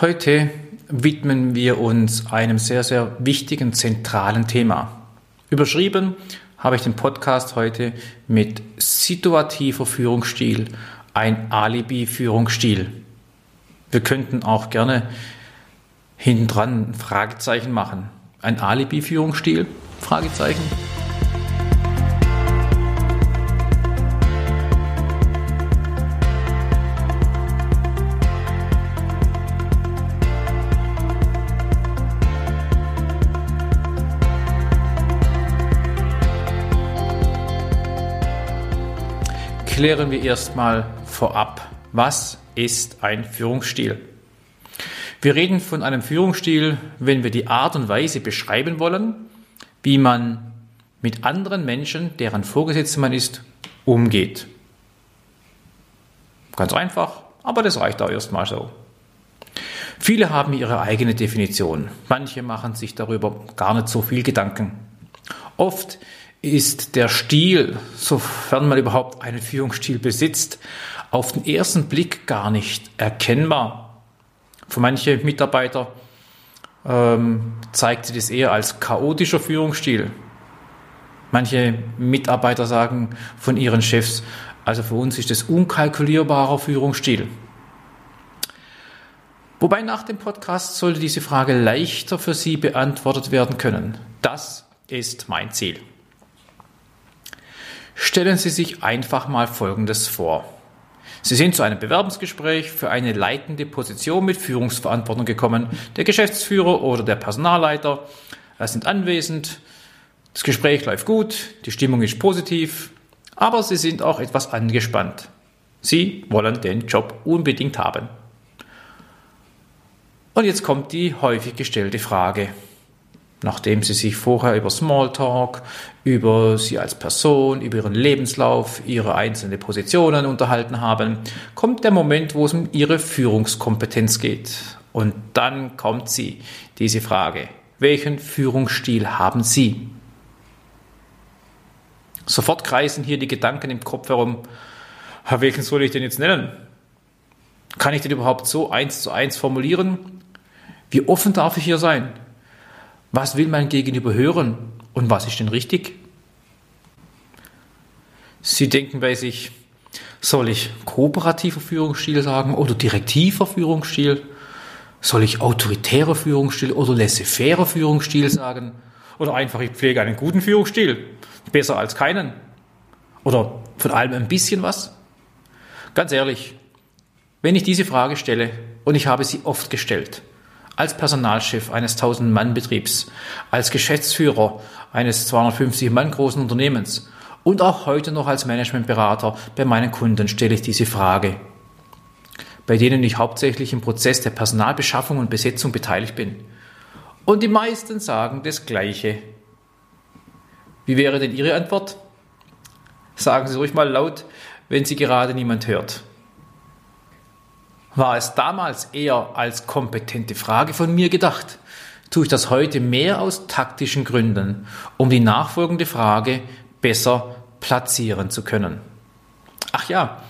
Heute widmen wir uns einem sehr, sehr wichtigen, zentralen Thema. Überschrieben habe ich den Podcast heute mit situativer Führungsstil, ein Alibi-Führungsstil. Wir könnten auch gerne hinten dran ein Fragezeichen machen. Ein Alibi-Führungsstil? Fragezeichen. Klären wir erstmal vorab, was ist ein Führungsstil? Wir reden von einem Führungsstil, wenn wir die Art und Weise beschreiben wollen, wie man mit anderen Menschen, deren Vorgesetzter man ist, umgeht. Ganz einfach, aber das reicht auch erstmal so. Viele haben ihre eigene Definition. Manche machen sich darüber gar nicht so viel Gedanken. Oft ist der Stil, sofern man überhaupt einen Führungsstil besitzt, auf den ersten Blick gar nicht erkennbar. Für manche Mitarbeiter ähm, zeigt sich das eher als chaotischer Führungsstil. Manche Mitarbeiter sagen von ihren Chefs, also für uns ist das unkalkulierbarer Führungsstil. Wobei nach dem Podcast sollte diese Frage leichter für Sie beantwortet werden können. Das ist mein Ziel. Stellen Sie sich einfach mal Folgendes vor. Sie sind zu einem Bewerbungsgespräch für eine leitende Position mit Führungsverantwortung gekommen. Der Geschäftsführer oder der Personalleiter sind anwesend. Das Gespräch läuft gut, die Stimmung ist positiv, aber Sie sind auch etwas angespannt. Sie wollen den Job unbedingt haben. Und jetzt kommt die häufig gestellte Frage nachdem sie sich vorher über Smalltalk, über sie als Person, über ihren Lebenslauf, ihre einzelnen Positionen unterhalten haben, kommt der Moment, wo es um ihre Führungskompetenz geht. Und dann kommt sie, diese Frage. Welchen Führungsstil haben Sie? Sofort kreisen hier die Gedanken im Kopf herum. Welchen soll ich denn jetzt nennen? Kann ich den überhaupt so eins zu eins formulieren? Wie offen darf ich hier sein? Was will mein Gegenüber hören und was ist denn richtig? Sie denken bei sich, soll ich kooperativer Führungsstil sagen oder direktiver Führungsstil? Soll ich autoritärer Führungsstil oder laissez-faire Führungsstil sagen? Oder einfach, ich pflege einen guten Führungsstil, besser als keinen? Oder von allem ein bisschen was? Ganz ehrlich, wenn ich diese Frage stelle, und ich habe sie oft gestellt, als Personalchef eines 1000-Mann-Betriebs, als Geschäftsführer eines 250-Mann großen Unternehmens und auch heute noch als Managementberater bei meinen Kunden stelle ich diese Frage, bei denen ich hauptsächlich im Prozess der Personalbeschaffung und Besetzung beteiligt bin. Und die meisten sagen das Gleiche. Wie wäre denn Ihre Antwort? Sagen Sie ruhig mal laut, wenn Sie gerade niemand hört war es damals eher als kompetente Frage von mir gedacht, tue ich das heute mehr aus taktischen Gründen, um die nachfolgende Frage besser platzieren zu können. Ach ja,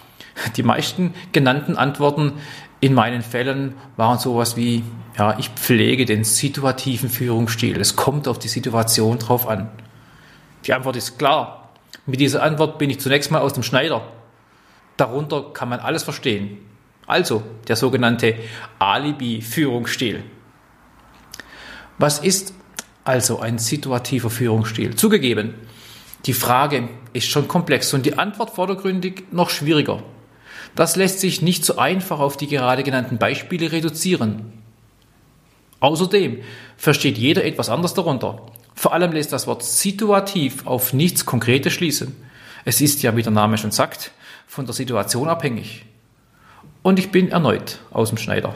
die meisten genannten Antworten in meinen Fällen waren sowas wie, ja, ich pflege den situativen Führungsstil. Es kommt auf die Situation drauf an. Die Antwort ist klar. Mit dieser Antwort bin ich zunächst mal aus dem Schneider. Darunter kann man alles verstehen. Also der sogenannte Alibi-Führungsstil. Was ist also ein situativer Führungsstil? Zugegeben, die Frage ist schon komplex und die Antwort vordergründig noch schwieriger. Das lässt sich nicht so einfach auf die gerade genannten Beispiele reduzieren. Außerdem versteht jeder etwas anders darunter. Vor allem lässt das Wort situativ auf nichts Konkretes schließen. Es ist ja, wie der Name schon sagt, von der Situation abhängig und ich bin erneut aus dem Schneider.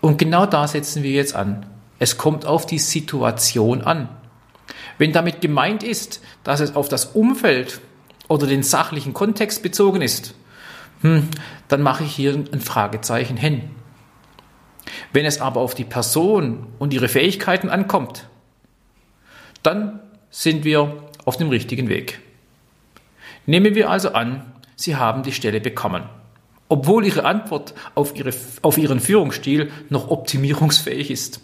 Und genau da setzen wir jetzt an. Es kommt auf die Situation an. Wenn damit gemeint ist, dass es auf das Umfeld oder den sachlichen Kontext bezogen ist, hm, dann mache ich hier ein Fragezeichen hin. Wenn es aber auf die Person und ihre Fähigkeiten ankommt, dann sind wir auf dem richtigen Weg. Nehmen wir also an, Sie haben die Stelle bekommen. Obwohl ihre Antwort auf, ihre, auf ihren Führungsstil noch optimierungsfähig ist.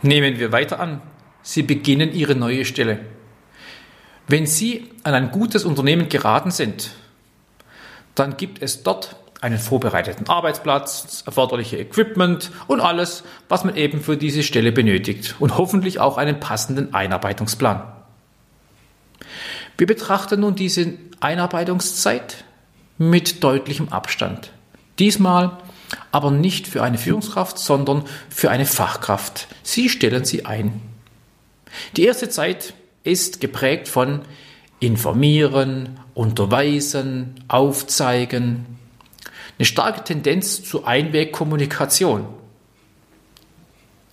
Nehmen wir weiter an. Sie beginnen ihre neue Stelle. Wenn Sie an ein gutes Unternehmen geraten sind, dann gibt es dort einen vorbereiteten Arbeitsplatz, erforderliche Equipment und alles, was man eben für diese Stelle benötigt und hoffentlich auch einen passenden Einarbeitungsplan. Wir betrachten nun diese Einarbeitungszeit mit deutlichem Abstand. Diesmal aber nicht für eine Führungskraft, sondern für eine Fachkraft. Sie stellen sie ein. Die erste Zeit ist geprägt von Informieren, Unterweisen, Aufzeigen. Eine starke Tendenz zur Einwegkommunikation.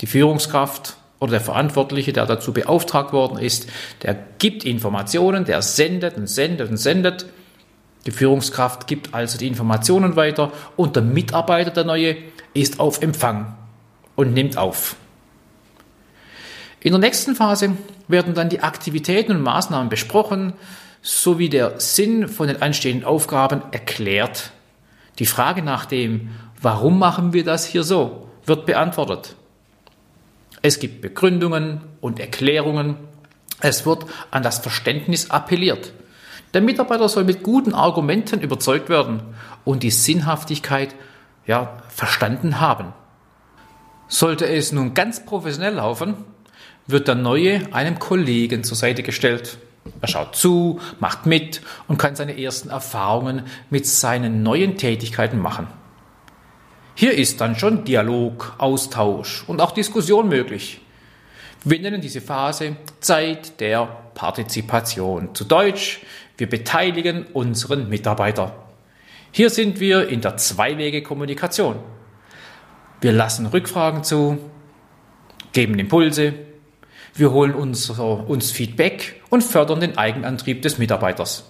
Die Führungskraft oder der Verantwortliche, der dazu beauftragt worden ist, der gibt Informationen, der sendet und sendet und sendet. Die Führungskraft gibt also die Informationen weiter und der Mitarbeiter, der neue, ist auf Empfang und nimmt auf. In der nächsten Phase werden dann die Aktivitäten und Maßnahmen besprochen, sowie der Sinn von den anstehenden Aufgaben erklärt. Die Frage nach dem, warum machen wir das hier so, wird beantwortet. Es gibt Begründungen und Erklärungen. Es wird an das Verständnis appelliert. Der Mitarbeiter soll mit guten Argumenten überzeugt werden und die Sinnhaftigkeit ja, verstanden haben. Sollte es nun ganz professionell laufen, wird der Neue einem Kollegen zur Seite gestellt. Er schaut zu, macht mit und kann seine ersten Erfahrungen mit seinen neuen Tätigkeiten machen. Hier ist dann schon Dialog, Austausch und auch Diskussion möglich. Wir nennen diese Phase Zeit der Partizipation. Zu Deutsch, wir beteiligen unseren Mitarbeiter. Hier sind wir in der Zwei-Wege-Kommunikation. Wir lassen Rückfragen zu, geben Impulse, wir holen uns, uns Feedback und fördern den Eigenantrieb des Mitarbeiters.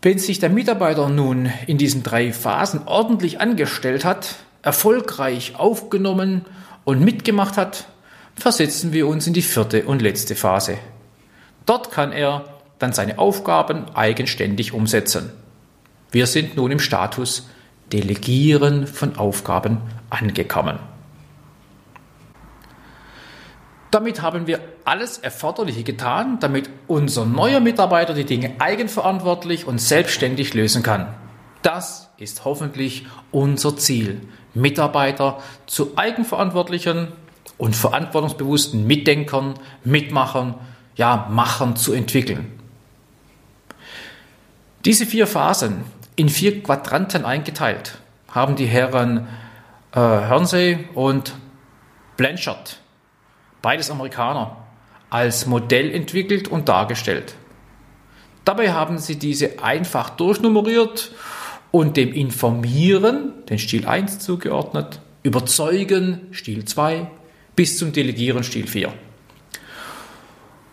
Wenn sich der Mitarbeiter nun in diesen drei Phasen ordentlich angestellt hat, erfolgreich aufgenommen und mitgemacht hat, versetzen wir uns in die vierte und letzte Phase. Dort kann er dann seine Aufgaben eigenständig umsetzen. Wir sind nun im Status Delegieren von Aufgaben angekommen. Damit haben wir alles Erforderliche getan, damit unser neuer Mitarbeiter die Dinge eigenverantwortlich und selbstständig lösen kann. Das ist hoffentlich unser Ziel, Mitarbeiter zu eigenverantwortlichen und verantwortungsbewussten Mitdenkern, Mitmachern, ja, Machern zu entwickeln. Diese vier Phasen in vier Quadranten eingeteilt haben die Herren äh, Hornsey und Blanchard beides Amerikaner, als Modell entwickelt und dargestellt. Dabei haben sie diese einfach durchnummeriert und dem Informieren, den Stil 1 zugeordnet, Überzeugen, Stil 2, bis zum Delegieren, Stil 4.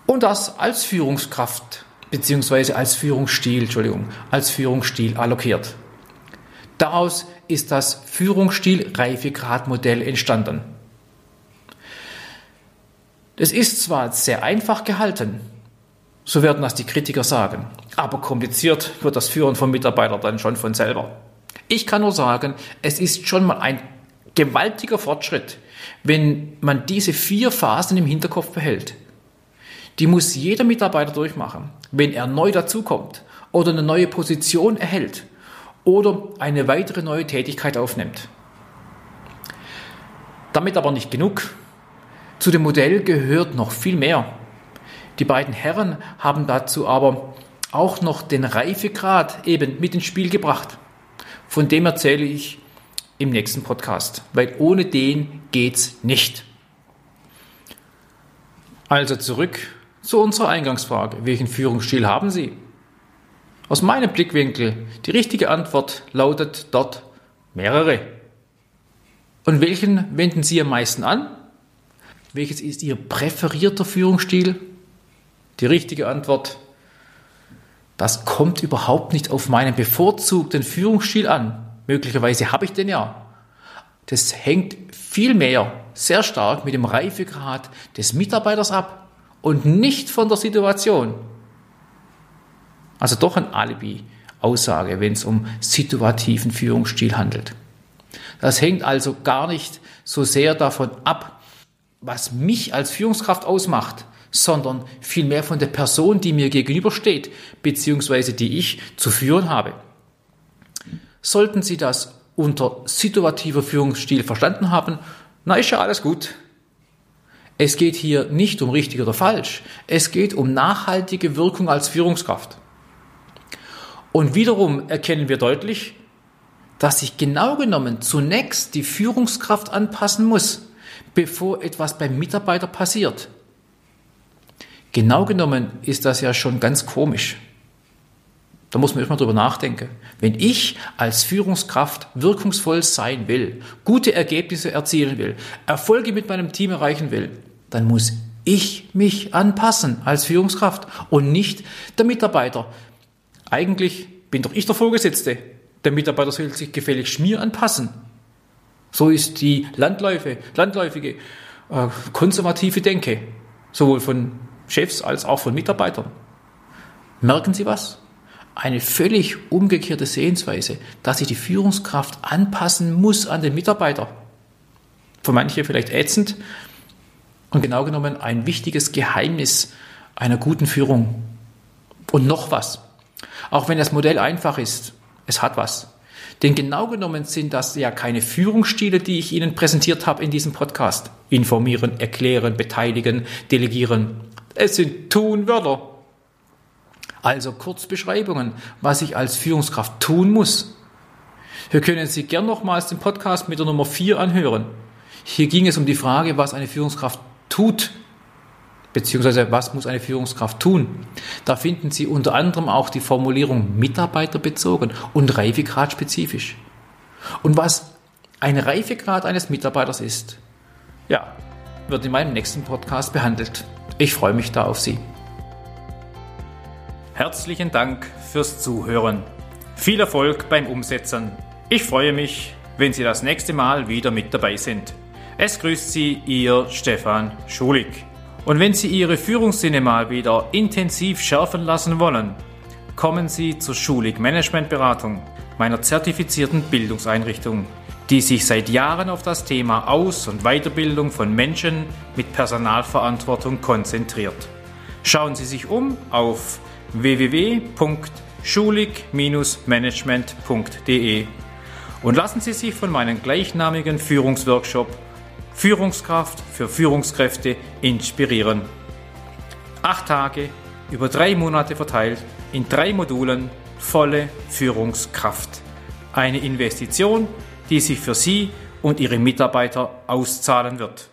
Und das als Führungskraft beziehungsweise als Führungsstil, Entschuldigung, als Führungsstil allokiert. Daraus ist das Führungsstil-Reifegradmodell entstanden. Es ist zwar sehr einfach gehalten, so werden das die Kritiker sagen, aber kompliziert wird das Führen von Mitarbeitern dann schon von selber. Ich kann nur sagen, es ist schon mal ein gewaltiger Fortschritt, wenn man diese vier Phasen im Hinterkopf behält. Die muss jeder Mitarbeiter durchmachen, wenn er neu dazukommt oder eine neue Position erhält oder eine weitere neue Tätigkeit aufnimmt. Damit aber nicht genug. Zu dem Modell gehört noch viel mehr. Die beiden Herren haben dazu aber auch noch den Reifegrad eben mit ins Spiel gebracht. Von dem erzähle ich im nächsten Podcast, weil ohne den geht's nicht. Also zurück zu unserer Eingangsfrage. Welchen Führungsstil haben Sie? Aus meinem Blickwinkel, die richtige Antwort lautet dort mehrere. Und welchen wenden Sie am meisten an? Welches ist Ihr präferierter Führungsstil? Die richtige Antwort, das kommt überhaupt nicht auf meinen bevorzugten Führungsstil an. Möglicherweise habe ich den ja. Das hängt vielmehr sehr stark mit dem Reifegrad des Mitarbeiters ab und nicht von der Situation. Also doch ein Alibi, Aussage, wenn es um situativen Führungsstil handelt. Das hängt also gar nicht so sehr davon ab, was mich als Führungskraft ausmacht, sondern vielmehr von der Person, die mir gegenübersteht, beziehungsweise die ich zu führen habe. Sollten Sie das unter situativer Führungsstil verstanden haben, na ist ja alles gut. Es geht hier nicht um richtig oder falsch. Es geht um nachhaltige Wirkung als Führungskraft. Und wiederum erkennen wir deutlich, dass sich genau genommen zunächst die Führungskraft anpassen muss, bevor etwas beim Mitarbeiter passiert. Genau genommen ist das ja schon ganz komisch. Da muss man erstmal drüber nachdenken. Wenn ich als Führungskraft wirkungsvoll sein will, gute Ergebnisse erzielen will, Erfolge mit meinem Team erreichen will, dann muss ich mich anpassen als Führungskraft und nicht der Mitarbeiter. Eigentlich bin doch ich der Vorgesetzte. Der Mitarbeiter soll sich gefälligst mir anpassen. So ist die landläufe, landläufige äh, konservative Denke, sowohl von Chefs als auch von Mitarbeitern. Merken Sie was? Eine völlig umgekehrte Sehensweise, dass sich die Führungskraft anpassen muss an den Mitarbeiter. Für manche vielleicht ätzend und genau genommen ein wichtiges Geheimnis einer guten Führung. Und noch was. Auch wenn das Modell einfach ist, es hat was. Denn genau genommen sind das ja keine Führungsstile, die ich Ihnen präsentiert habe in diesem Podcast. Informieren, erklären, beteiligen, delegieren. Es sind Tunwörter. Also Kurzbeschreibungen, was ich als Führungskraft tun muss. Hier können Sie gern nochmals den Podcast mit der Nummer 4 anhören. Hier ging es um die Frage, was eine Führungskraft tut beziehungsweise was muss eine Führungskraft tun? Da finden Sie unter anderem auch die Formulierung mitarbeiterbezogen und Reifegrad spezifisch. Und was ein Reifegrad eines Mitarbeiters ist, ja, wird in meinem nächsten Podcast behandelt. Ich freue mich da auf Sie. Herzlichen Dank fürs Zuhören. Viel Erfolg beim Umsetzen. Ich freue mich, wenn Sie das nächste Mal wieder mit dabei sind. Es grüßt Sie Ihr Stefan Schulig. Und wenn Sie Ihre Führungssinne mal wieder intensiv schärfen lassen wollen, kommen Sie zur Schulig Managementberatung, meiner zertifizierten Bildungseinrichtung, die sich seit Jahren auf das Thema Aus- und Weiterbildung von Menschen mit Personalverantwortung konzentriert. Schauen Sie sich um auf www.schulig-management.de und lassen Sie sich von meinem gleichnamigen Führungsworkshop Führungskraft für Führungskräfte inspirieren. Acht Tage über drei Monate verteilt in drei Modulen volle Führungskraft. Eine Investition, die sich für Sie und Ihre Mitarbeiter auszahlen wird.